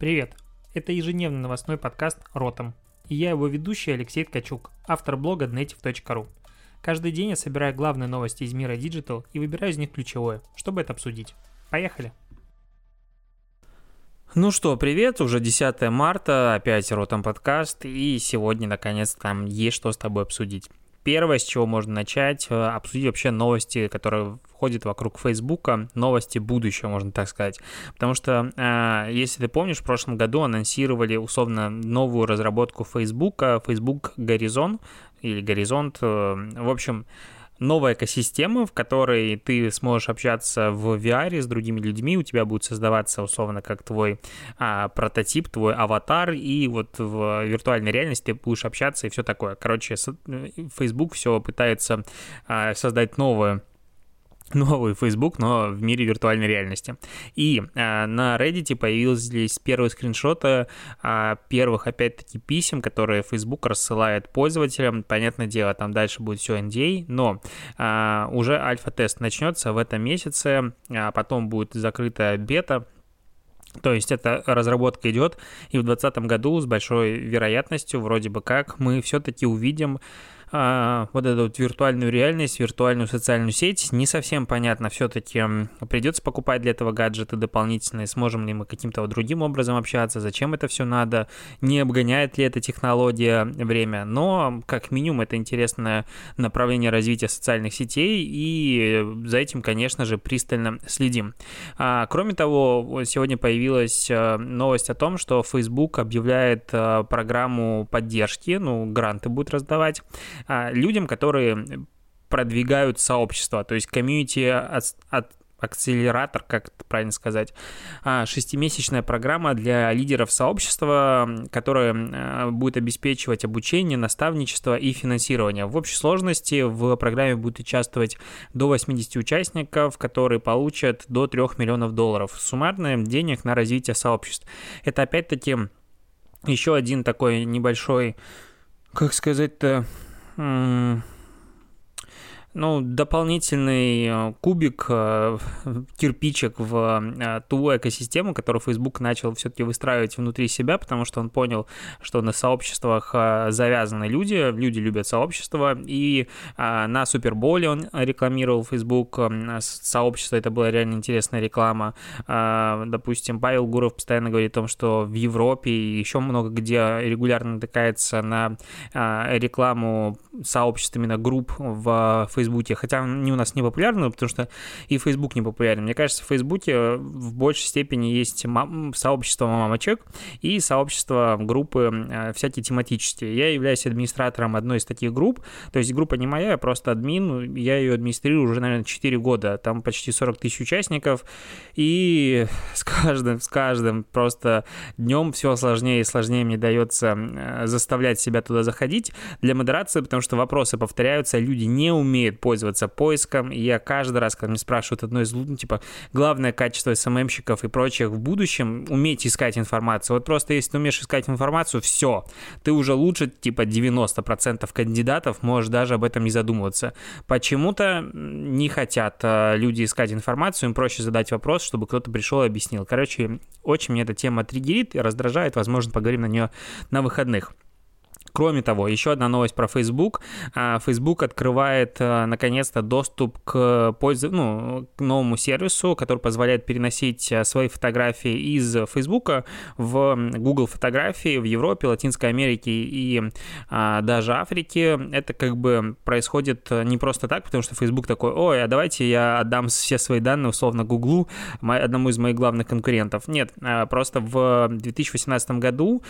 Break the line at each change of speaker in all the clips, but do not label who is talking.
Привет! Это ежедневный новостной подкаст «Ротом». И я его ведущий Алексей Ткачук, автор блога native.ru. Каждый день я собираю главные новости из мира Digital и выбираю из них ключевое, чтобы это обсудить. Поехали! Ну что, привет, уже 10 марта, опять Ротом подкаст, и сегодня, наконец, там есть что с тобой обсудить. Первое, с чего можно начать, э, обсудить вообще новости, которые ходят вокруг Фейсбука, новости будущего, можно так сказать. Потому что, э, если ты помнишь, в прошлом году анонсировали условно новую разработку Фейсбука, Facebook Горизонт или Горизонт. Э, в общем, новая экосистема, в которой ты сможешь общаться в VR с другими людьми, у тебя будет создаваться условно как твой а, прототип, твой аватар, и вот в виртуальной реальности ты будешь общаться и все такое. Короче, э, Facebook все пытается а, создать новое новый Facebook, но в мире виртуальной реальности. И э, на Reddit появились первые скриншоты э, первых, опять-таки, писем, которые Facebook рассылает пользователям. Понятное дело, там дальше будет все NDA, но э, уже альфа-тест начнется в этом месяце, а потом будет закрытая бета, то есть эта разработка идет, и в 2020 году с большой вероятностью вроде бы как мы все-таки увидим а, вот эту вот виртуальную реальность, виртуальную социальную сеть. Не совсем понятно все-таки, придется покупать для этого гаджеты дополнительные, сможем ли мы каким-то другим образом общаться, зачем это все надо, не обгоняет ли эта технология время. Но, как минимум, это интересное направление развития социальных сетей, и за этим, конечно же, пристально следим. А, кроме того, сегодня появилась э, новость о том, что Facebook объявляет э, программу поддержки, ну, гранты будет раздавать людям, которые продвигают сообщество, то есть комьюнити от, от акселератор, как это правильно сказать, а, шестимесячная программа для лидеров сообщества, которая а, будет обеспечивать обучение, наставничество и финансирование. В общей сложности в программе будет участвовать до 80 участников, которые получат до 3 миллионов долларов суммарно денег на развитие сообществ. Это опять-таки еще один такой небольшой, как сказать-то, 嗯 ну, дополнительный э, кубик, э, кирпичик в э, ту экосистему, которую Facebook начал все-таки выстраивать внутри себя, потому что он понял, что на сообществах завязаны люди, люди любят сообщества, и на Суперболе он рекламировал Facebook сообщество, это была реально интересная реклама. Допустим, Павел Гуров постоянно говорит о том, что в Европе и еще много где регулярно натыкается на рекламу сообществ именно групп в Facebook Фейсбуке, хотя они у нас не популярны, потому что и Фейсбук не популярен. Мне кажется, в Фейсбуке в большей степени есть мам, сообщество мамочек и сообщество группы э, всякие тематические. Я являюсь администратором одной из таких групп, то есть группа не моя, я просто админ, я ее администрирую уже, наверное, 4 года, там почти 40 тысяч участников, и с каждым, с каждым просто днем все сложнее и сложнее мне дается э, заставлять себя туда заходить для модерации, потому что вопросы повторяются, люди не умеют умеют пользоваться поиском, и я каждый раз, когда меня спрашивают одно из, ну, типа, главное качество СММщиков и прочих в будущем, уметь искать информацию. Вот просто если ты умеешь искать информацию, все, ты уже лучше, типа, 90% кандидатов, можешь даже об этом не задумываться. Почему-то не хотят а, люди искать информацию, им проще задать вопрос, чтобы кто-то пришел и объяснил. Короче, очень мне эта тема триггерит и раздражает, возможно, поговорим на нее на выходных. Кроме того, еще одна новость про Facebook. А, Facebook открывает а, наконец-то доступ к, пользу... ну, к новому сервису, который позволяет переносить а, свои фотографии из Facebook в Google фотографии в Европе, Латинской Америке и даже Африке. Это как бы происходит не просто так, потому что Facebook такой, ой, а давайте я отдам все свои данные условно Google, одному из моих главных конкурентов. Нет, просто в 2018 году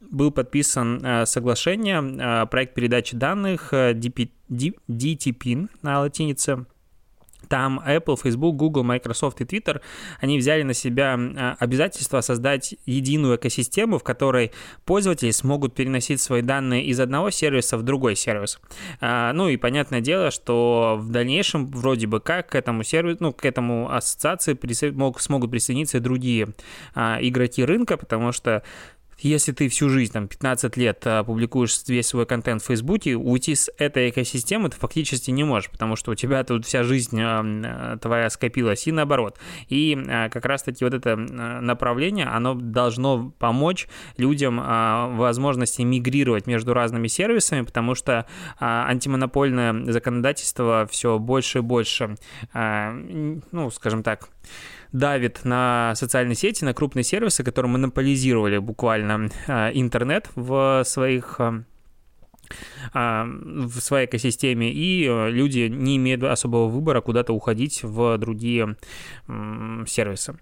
был подписан э, соглашение, э, проект передачи данных э, DTP на латинице, там Apple, Facebook, Google, Microsoft и Twitter, они взяли на себя обязательство создать единую экосистему, в которой пользователи смогут переносить свои данные из одного сервиса в другой сервис. Ну и понятное дело, что в дальнейшем вроде бы как к этому сервису, ну, к этому ассоциации смогут присоединиться и другие игроки рынка, потому что если ты всю жизнь, там, 15 лет а, публикуешь весь свой контент в Фейсбуке, уйти с этой экосистемы ты фактически не можешь, потому что у тебя тут вся жизнь а, твоя скопилась, и наоборот. И а, как раз-таки вот это направление, оно должно помочь людям возможности мигрировать между разными сервисами, потому что антимонопольное законодательство все больше и больше, ну, скажем так, давит на социальные сети, на крупные сервисы, которые монополизировали буквально а, интернет в своих а, в своей экосистеме, и э, люди не имеют особого выбора куда-то уходить в другие сервисы.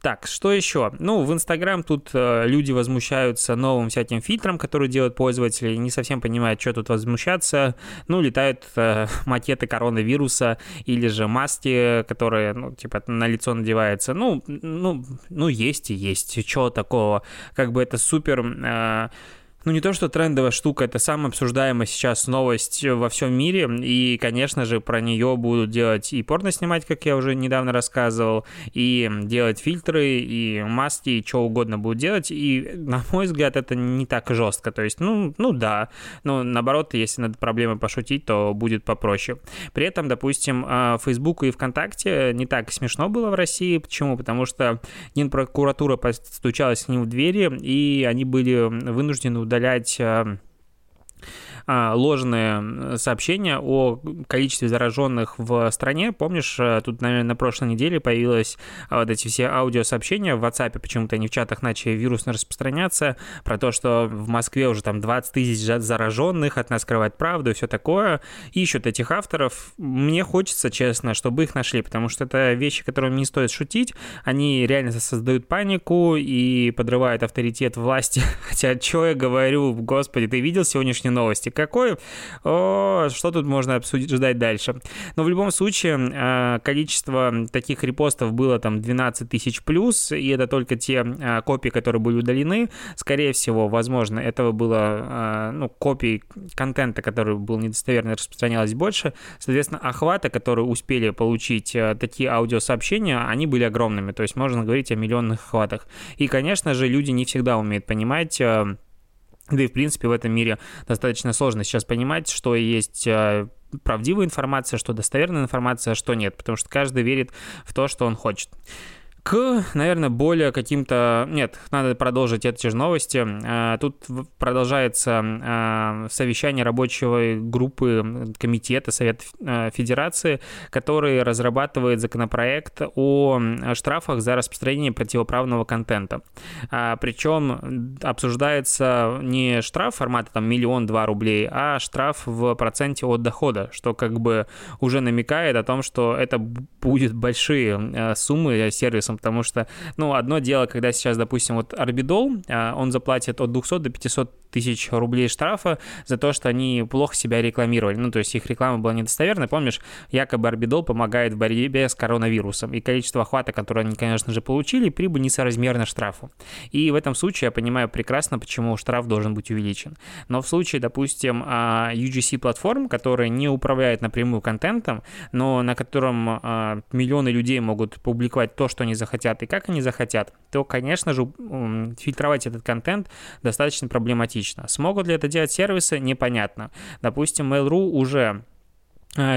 Так, что еще? Ну, в Инстаграм тут э, люди возмущаются новым всяким фильтром, который делают пользователи, не совсем понимают, что тут возмущаться. Ну, летают э, макеты коронавируса или же маски, которые, ну, типа, на лицо надеваются. Ну, ну, ну, есть и есть. Чего такого? Как бы это супер ну не то, что трендовая штука, это самая обсуждаемая сейчас новость во всем мире, и, конечно же, про нее будут делать и порно снимать, как я уже недавно рассказывал, и делать фильтры, и маски, и что угодно будут делать, и, на мой взгляд, это не так жестко, то есть, ну, ну да, но наоборот, если над проблемой пошутить, то будет попроще. При этом, допустим, а, Facebook и ВКонтакте не так смешно было в России, почему? Потому что Генпрокуратура постучалась к ним в двери, и они были вынуждены удалять э, ложные сообщения о количестве зараженных в стране. Помнишь, э, тут, наверное, на прошлой неделе появилось а, вот эти все аудиосообщения в WhatsApp, почему-то они в чатах начали вирусно распространяться, про то, что в Москве уже там 20 тысяч зараженных, от нас скрывать правду и все такое. Ищут этих авторов. Мне хочется, честно, чтобы их нашли, потому что это вещи, которыми не стоит шутить. Они реально создают панику и подрывают авторитет власти. Хотя, что я говорю, господи, ты видел сегодняшние новости? Какой, о, что тут можно обсудить, ждать дальше. Но в любом случае, э, количество таких репостов было там 12 тысяч плюс, и это только те э, копии, которые были удалены. Скорее всего, возможно, этого было, э, ну, копий контента, который был недостоверно, распространялось больше. Соответственно, охваты, которые успели получить такие аудиосообщения, они были огромными. То есть можно говорить о миллионных охватах. И, конечно же, люди не всегда умеют понимать да и, в принципе, в этом мире достаточно сложно сейчас понимать, что есть э, правдивая информация, что достоверная информация, а что нет, потому что каждый верит в то, что он хочет к, наверное, более каким-то... Нет, надо продолжить эти же новости. А, тут продолжается а, совещание рабочей группы комитета Совета а, Федерации, который разрабатывает законопроект о штрафах за распространение противоправного контента. Причем обсуждается не штраф формата там миллион-два рублей, а штраф в проценте от дохода, что как бы уже намекает о том, что это будет большие суммы сервисам потому что, ну, одно дело, когда сейчас, допустим, вот Арбидол, а, он заплатит от 200 до 500 тысяч рублей штрафа за то, что они плохо себя рекламировали. Ну, то есть их реклама была недостоверной. Помнишь, якобы Арбидол помогает в борьбе с коронавирусом. И количество охвата, которое они, конечно же, получили, прибыль несоразмерна штрафу. И в этом случае я понимаю прекрасно, почему штраф должен быть увеличен. Но в случае, допустим, а, UGC-платформ, которые не управляют напрямую контентом, но на котором а, миллионы людей могут публиковать то, что они захотят и как они захотят, то, конечно же, фильтровать этот контент достаточно проблематично. Смогут ли это делать сервисы, непонятно. Допустим, Mail.ru уже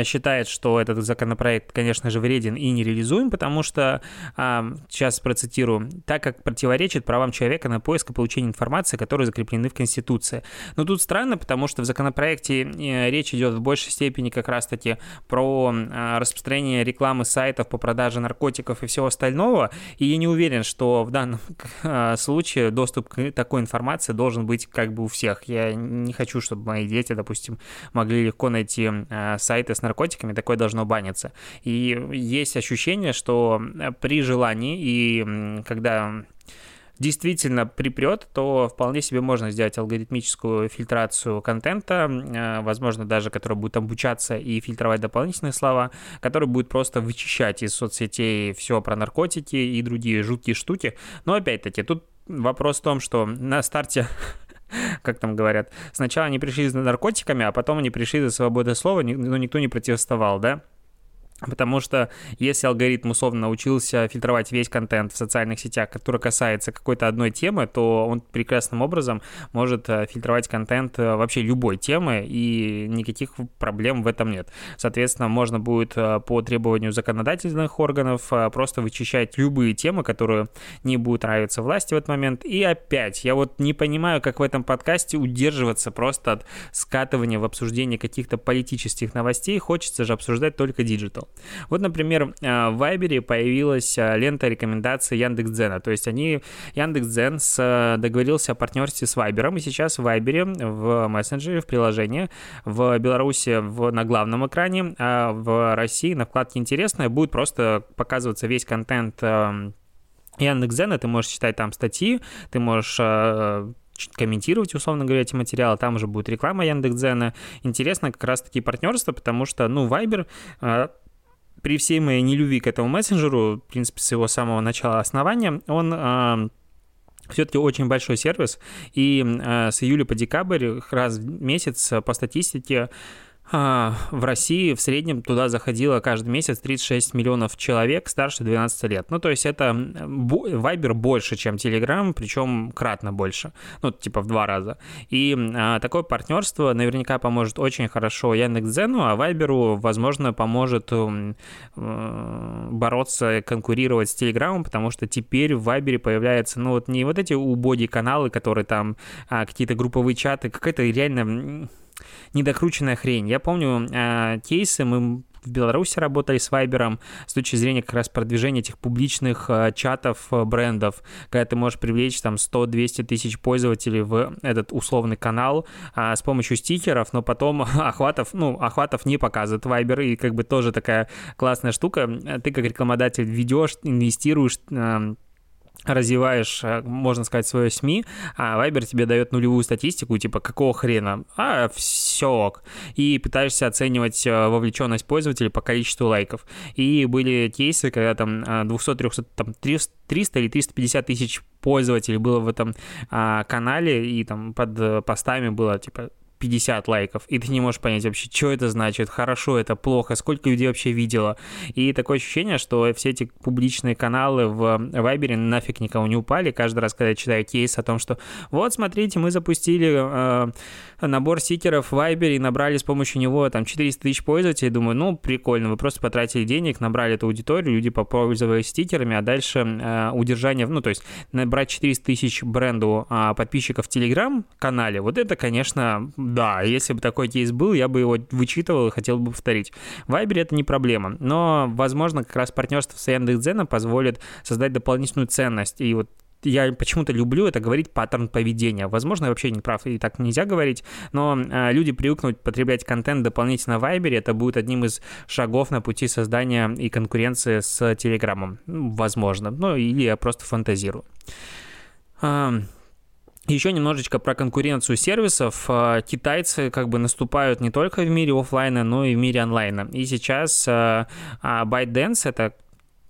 считает, что этот законопроект, конечно же, вреден и нереализуем, потому что, сейчас процитирую, так как противоречит правам человека на поиск и получение информации, которые закреплены в Конституции. Но тут странно, потому что в законопроекте э, речь идет в большей степени как раз-таки про э, распространение рекламы сайтов по продаже наркотиков и всего остального, и я не уверен, что в данном случае доступ к такой информации должен быть как бы у всех. Я не хочу, чтобы мои дети, допустим, могли легко найти сайт сайты с наркотиками, такое должно баниться. И есть ощущение, что при желании и когда действительно припрет, то вполне себе можно сделать алгоритмическую фильтрацию контента, э, возможно, даже который будет обучаться и фильтровать дополнительные слова, который будет просто вычищать из соцсетей все про наркотики и другие жуткие штуки. Но опять-таки, тут вопрос в том, что на старте как там говорят, сначала они пришли за наркотиками, а потом они пришли за свободное слова, но никто не протестовал, да? Потому что если алгоритм условно научился фильтровать весь контент в социальных сетях, который касается какой-то одной темы, то он прекрасным образом может э, фильтровать контент э, вообще любой темы, и никаких проблем в этом нет. Соответственно, можно будет э, по требованию законодательных органов просто вычищать любые темы, которые не будут нравиться власти в этот момент. И опять, я вот не понимаю, как в этом подкасте удерживаться просто от скатывания в обсуждении каких-то политических новостей. Хочется же обсуждать только digital. Вот, например, э, в Вайбере появилась э, лента рекомендаций Яндекс.Дзена. То есть они, Яндекс.Дзен э, договорился о партнерстве с Вайбером, и сейчас в Вайбере, в мессенджере, в приложении, в Беларуси в, на главном экране, а в России на вкладке «Интересное» будет просто показываться весь контент Яндекс.Дзена, ты можешь читать там статьи, ты можешь комментировать, условно говоря, эти материалы, там уже будет реклама Яндекс.Дзена. Интересно как раз-таки партнерство, потому что, ну, Viber при всей моей нелюбви к этому мессенджеру, в принципе, с его самого начала основания, он э, все-таки очень большой сервис, и э, с июля по декабрь раз в месяц по статистике а, в России в среднем туда заходило каждый месяц 36 миллионов человек старше 12 лет. Ну, то есть это Viber больше, чем Telegram, причем кратно больше. Ну, типа в два раза. И а, такое партнерство наверняка поможет очень хорошо Яндекс.Дзену, а Viber, возможно, поможет э, бороться, конкурировать с Telegram, потому что теперь в Viber появляются, ну, вот не вот эти убогие каналы, которые там а, какие-то групповые чаты, какая-то реально недокрученная хрень. Я помню э, кейсы, мы в Беларуси работали с Вайбером с точки зрения как раз продвижения этих публичных э, чатов э, брендов, когда ты можешь привлечь там 100-200 тысяч пользователей в этот условный канал э, с помощью стикеров, но потом охватов, ну, охватов не показывает Вайбер, и как бы тоже такая классная штука. Ты как рекламодатель ведешь, инвестируешь э, развиваешь, э, можно сказать, свое СМИ, а Viber тебе дает нулевую статистику, типа, какого хрена? А, все ок. И пытаешься оценивать э, вовлеченность пользователей по количеству лайков. И были кейсы, когда там 200-300, э, там 300 или 350 тысяч пользователей было в этом а, канале, и там под постами было, типа, 50 лайков, и ты не можешь понять вообще, что это значит, хорошо это, плохо, сколько людей вообще видело. И такое ощущение, что все эти публичные каналы в Вайбере нафиг никого не упали. Каждый раз, когда я читаю кейс о том, что вот, смотрите, мы запустили э, набор стикеров в Вайбере и набрали с помощью него там 400 тысяч пользователей, думаю, ну, прикольно, вы просто потратили денег, набрали эту аудиторию, люди попользовались стикерами, а дальше э, удержание, ну, то есть набрать 400 тысяч бренду э, подписчиков в Телеграм-канале, вот это, конечно, да, если бы такой кейс был, я бы его вычитывал и хотел бы повторить. В Viber это не проблема, но, возможно, как раз партнерство с Яндекс.Дзеном позволит создать дополнительную ценность. И вот я почему-то люблю это говорить паттерн поведения. Возможно, я вообще не прав, и так нельзя говорить, но э, люди привыкнут потреблять контент дополнительно в Viber, это будет одним из шагов на пути создания и конкуренции с Телеграмом. Возможно. Ну, или я просто фантазирую. Еще немножечко про конкуренцию сервисов. А, китайцы как бы наступают не только в мире офлайна, но и в мире онлайна. И сейчас а, а, ByteDance, это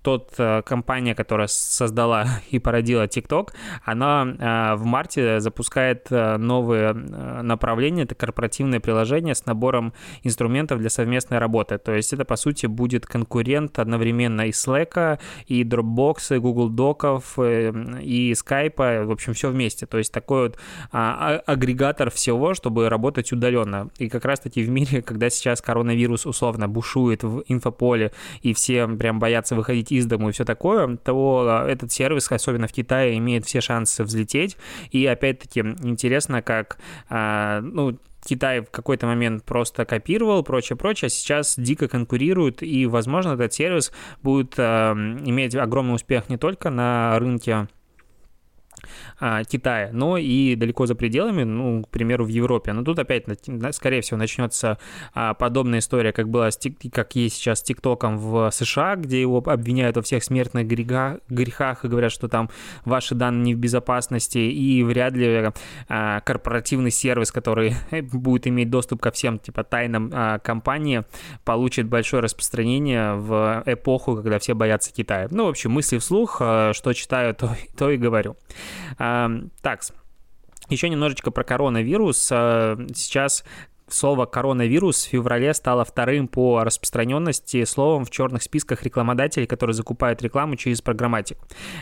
тот э, компания, которая создала и породила TikTok, она э, в марте запускает э, новые направления, это корпоративное приложение с набором инструментов для совместной работы. То есть это, по сути, будет конкурент одновременно и Slack, и Dropbox, и Google Доков, и Skype, в общем, все вместе. То есть такой вот а, а, агрегатор всего, чтобы работать удаленно. И как раз-таки в мире, когда сейчас коронавирус условно бушует в инфополе, и все прям боятся выходить из дому и все такое, то а, этот сервис, особенно в Китае, имеет все шансы взлететь. И опять-таки интересно, как, а, ну, Китай в какой-то момент просто копировал, прочее, прочее, а сейчас дико конкурирует, и, возможно, этот сервис будет э, иметь огромный успех не только на рынке а, Китая, но и далеко за пределами, ну, к примеру, в Европе. Но тут опять, скорее всего, начнется а, подобная история, как была, как есть сейчас с ТикТоком в США, где его обвиняют во всех смертных грехах, грехах и говорят, что там ваши данные не в безопасности, и вряд ли а, корпоративный сервис, который будет иметь доступ ко всем, типа, тайнам компании, получит большое распространение в эпоху, когда все боятся Китая. Ну, в общем, мысли вслух, что читаю, то, то и говорю. Так, еще немножечко про коронавирус. Сейчас слово коронавирус в феврале стало вторым по распространенности словом в черных списках рекламодателей, которые закупают рекламу через программатик.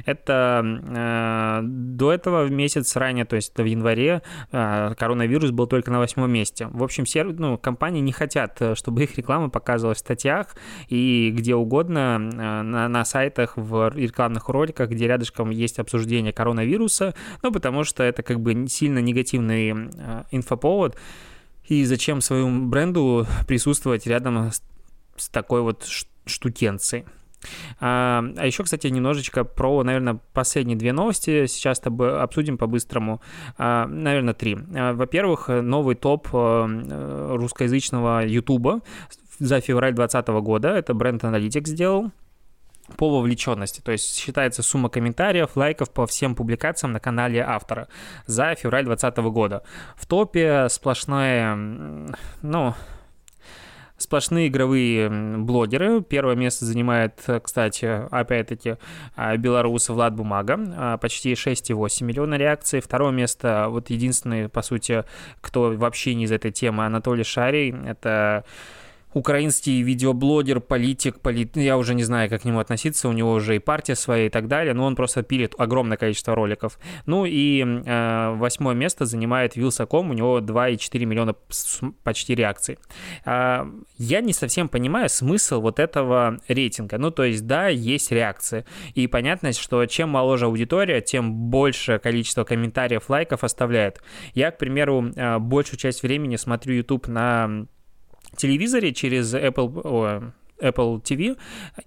Это э, до этого месяц ранее, то есть в январе, э, коронавирус был только на восьмом месте. В общем, все, ну, компании не хотят, чтобы их реклама показывалась в статьях и где угодно э, на, на сайтах, в рекламных роликах, где рядышком есть обсуждение коронавируса, ну, потому что это как бы сильно негативный э, инфоповод, и зачем своему бренду присутствовать рядом с, с такой вот штукенцией. А, а еще, кстати, немножечко про, наверное, последние две новости. Сейчас с тобой обсудим по-быстрому. А, наверное, три. А, во-первых, новый топ э, русскоязычного Ютуба за февраль 2020 года. Это бренд Analytics сделал по вовлеченности, то есть считается сумма комментариев, лайков по всем публикациям на канале автора за февраль 2020 года. В топе сплошная, ну, сплошные игровые блогеры. Первое место занимает, кстати, опять-таки, а, белорус Влад Бумага, а, почти 6,8 миллиона реакций. Второе место, вот единственный, по сути, кто вообще не из этой темы, Анатолий Шарий, это украинский видеоблогер, политик, полит... я уже не знаю, как к нему относиться, у него уже и партия своя и так далее, но он просто пилит огромное количество роликов. Ну и э, восьмое место занимает Вилсаком, у него 2,4 миллиона почти реакций. Э, я не совсем понимаю смысл вот этого рейтинга. Ну, то есть, да, есть реакции. И понятно, что чем моложе аудитория, тем больше количество комментариев, лайков оставляет. Я, к примеру, э, большую часть времени смотрю YouTube на телевизоре через Apple, о, Apple TV,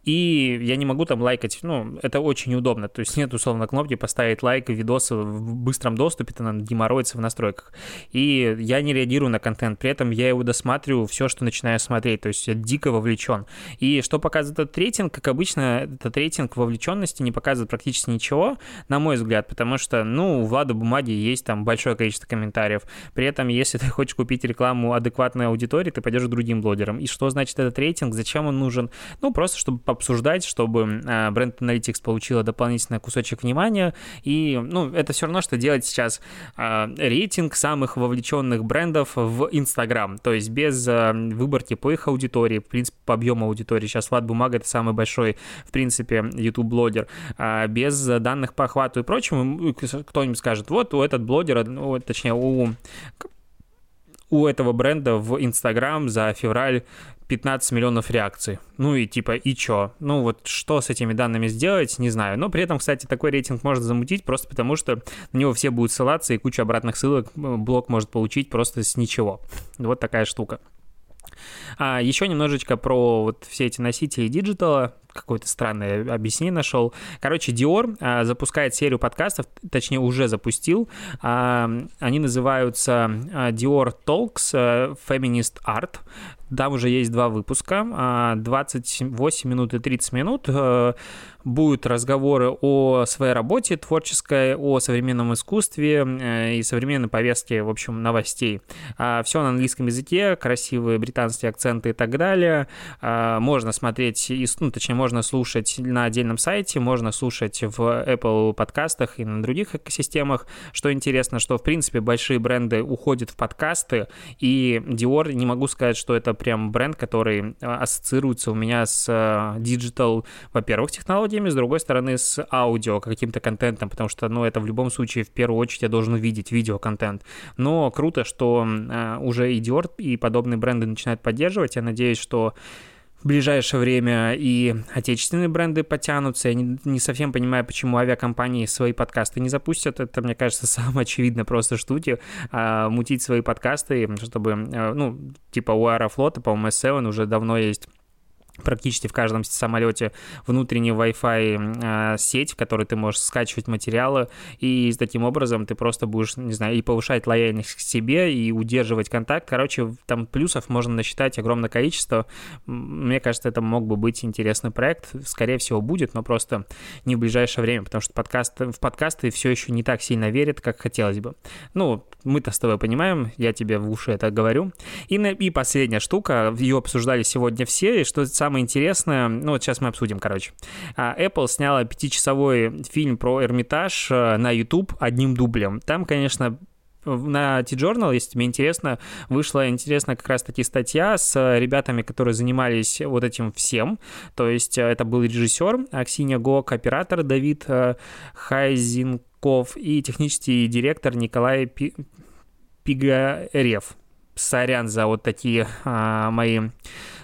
и я не могу там лайкать, ну, это очень неудобно, то есть нет условно кнопки поставить лайк видосы в быстром доступе, это надо геморроиться в настройках, и я не реагирую на контент, при этом я его досматриваю все, что начинаю смотреть, то есть я дико вовлечен. И что показывает этот рейтинг, как обычно, этот рейтинг вовлеченности не показывает практически ничего, на мой взгляд, потому что, ну, у Влада Бумаги есть там большое количество комментариев, при этом, если ты хочешь купить рекламу адекватной аудитории, ты пойдешь к другим блогерам. И что значит этот рейтинг, зачем он нужен, ну, просто чтобы обсуждать, чтобы а, бренд Analytics получила дополнительный кусочек внимания, и, ну, это все равно, что делать сейчас а, рейтинг самых вовлеченных брендов в Instagram, то есть без а, выборки по их аудитории, в принципе, по объему аудитории. Сейчас Влад Бумага — это самый большой, в принципе, YouTube-блогер. Без данных по охвату и прочему, кто-нибудь скажет, вот у этот блогера, ну, точнее, у у этого бренда в Инстаграм за февраль 15 миллионов реакций. Ну и типа, и чё? Ну вот что с этими данными сделать, не знаю. Но при этом, кстати, такой рейтинг может замутить просто потому, что на него все будут ссылаться, и куча обратных ссылок блог может получить просто с ничего. Вот такая штука. А еще немножечко про вот все эти носители digital а какое-то странное объяснение нашел. Короче, Dior а, запускает серию подкастов, точнее уже запустил. А, они называются а, Dior Talks а, Feminist Art. Там уже есть два выпуска, 28 минут и 30 минут. А, будут разговоры о своей работе творческой, о современном искусстве э, и современной повестке, в общем, новостей. А, Все на английском языке, красивые британские акценты и так далее. Можно смотреть, ну, точнее, можно слушать на отдельном сайте, можно слушать в Apple подкастах и на других экосистемах. Что интересно, что, в принципе, большие бренды уходят в подкасты, и Dior, не могу сказать, что это прям бренд, который а, ассоциируется у меня с digital, во-первых, технологиями, с другой стороны, с аудио, каким-то контентом, потому что, ну, это в любом случае, в первую очередь, я должен увидеть видеоконтент. Но круто, что а, уже и Dior, и подобные бренды начинают поддерживать. Я надеюсь, что в ближайшее время и отечественные бренды потянутся. Я не, не совсем понимаю, почему авиакомпании свои подкасты не запустят. Это, мне кажется, самое очевидное просто штуки. А, мутить свои подкасты, чтобы, а, ну, типа у Аэрофлота, по-моему, S7 уже давно есть практически в каждом самолете внутренняя Wi-Fi э, сеть, в которой ты можешь скачивать материалы, и таким образом ты просто будешь, не знаю, и повышать лояльность к себе, и удерживать контакт. Короче, там плюсов можно насчитать огромное количество. Мне кажется, это мог бы быть интересный проект. Скорее всего, будет, но просто не в ближайшее время, потому что подкаст, в подкасты все еще не так сильно верят, как хотелось бы. Ну, мы-то с тобой понимаем, я тебе в уши это говорю. И, и последняя штука, ее обсуждали сегодня все, и что самое интересное, ну вот сейчас мы обсудим, короче. А, Apple сняла пятичасовой фильм про Эрмитаж э, на YouTube одним дублем. Там, конечно, на T-Journal, если тебе интересно, вышла интересная как раз-таки статья с ребятами, которые занимались вот этим всем. То есть э, это был режиссер Аксинья Гок, оператор Давид э, Хайзенков и технический директор Николай Пигарев. Сорян за вот такие а, мои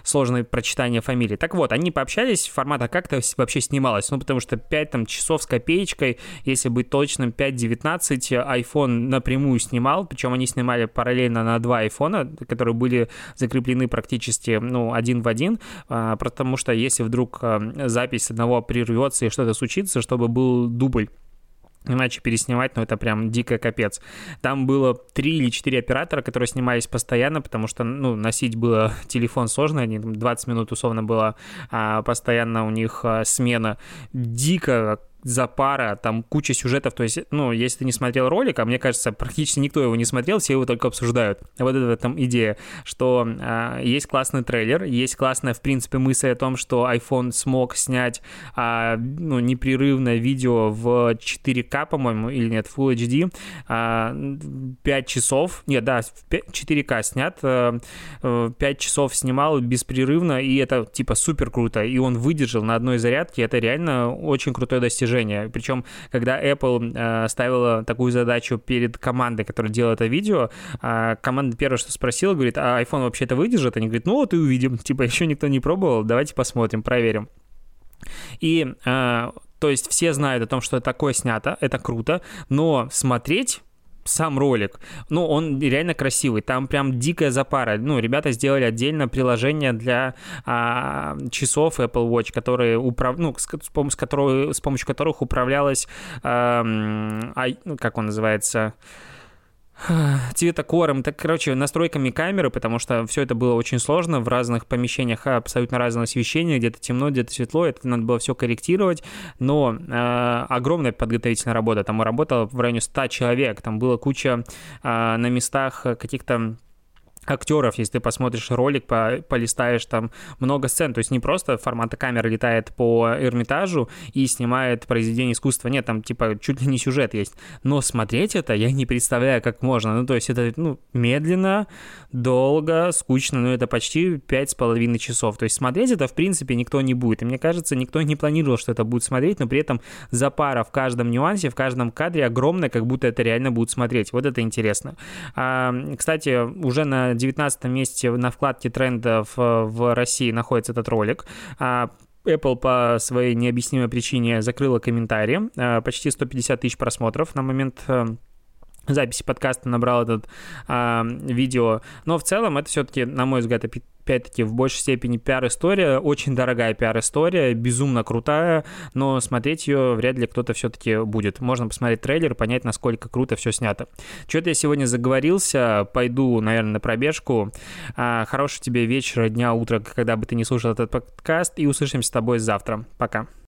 сложное прочитание фамилии. Так вот, они пообщались, формат, а как это вообще снималось? Ну, потому что 5 там, часов с копеечкой, если быть точным, 5.19 iPhone напрямую снимал, причем они снимали параллельно на два айфона, которые были закреплены практически, ну, один в один, а, потому что если вдруг а, запись одного прервется и что-то случится, чтобы был дубль иначе переснимать, ну, это прям дико капец. Там было три или четыре оператора, которые снимались постоянно, потому что, ну, носить было телефон сложно, они 20 минут условно было а, постоянно у них а, смена. Дико запара, там куча сюжетов, то есть, ну, если ты не смотрел ролик, а мне кажется, практически никто его не смотрел, все его только обсуждают. Вот это там идея, что а, есть классный трейлер, есть классная, в принципе, мысль о том, что iPhone смог снять а, ну, непрерывное видео в 4К, по-моему, или нет, Full HD, а, 5 часов, нет, да, 4К снят, э, 5 э, часов снимал беспрерывно, и это, типа, супер круто, и он выдержал на одной зарядке, это реально очень крутое достижение достижение. Причем, когда Apple э, ставила такую задачу перед командой, которая делала это видео, э, команда первое, что спросила, говорит, а iPhone вообще это выдержит? Они говорят, ну вот и увидим. Типа, еще никто не пробовал, давайте посмотрим, проверим. И э, то есть все знают о том, что такое снято, это круто, но смотреть сам ролик, ну, он реально красивый, там прям дикая запара. Ну, ребята сделали отдельно приложение для а, часов Apple Watch, которые управ... ну, с, с, помощью, которого, с помощью которых управлялась, а, а, как он называется, цветокором, так, короче, настройками камеры, потому что все это было очень сложно в разных помещениях, абсолютно разного освещения, где-то темно, где-то светло, это надо было все корректировать, но э, огромная подготовительная работа, там работало в районе 100 человек, там была куча э, на местах каких-то актеров, если ты посмотришь ролик, по, полистаешь там много сцен, то есть не просто формата камеры летает по Эрмитажу и снимает произведение искусства, нет, там типа чуть ли не сюжет есть, но смотреть это я не представляю, как можно, ну то есть это ну, медленно, долго, скучно, но это почти пять с половиной часов, то есть смотреть это в принципе никто не будет, и мне кажется, никто не планировал, что это будет смотреть, но при этом запара в каждом нюансе, в каждом кадре огромная, как будто это реально будет смотреть, вот это интересно. А, кстати, уже на 19 месте на вкладке трендов э, в России находится этот ролик. А, Apple по своей необъяснимой причине закрыла комментарии. А, почти 150 тысяч просмотров на момент э, записи подкаста набрал этот а, видео. Но в целом это все-таки, на мой взгляд, опять-таки в большей степени пиар-история, очень дорогая пиар-история, безумно крутая, но смотреть ее вряд ли кто-то все-таки будет. Можно посмотреть трейлер, понять, насколько круто все снято. Что-то я сегодня заговорился, пойду, наверное, на пробежку. А, хорошего тебе вечера, дня, утра, когда бы ты не слушал этот подкаст, и услышимся с тобой завтра. Пока.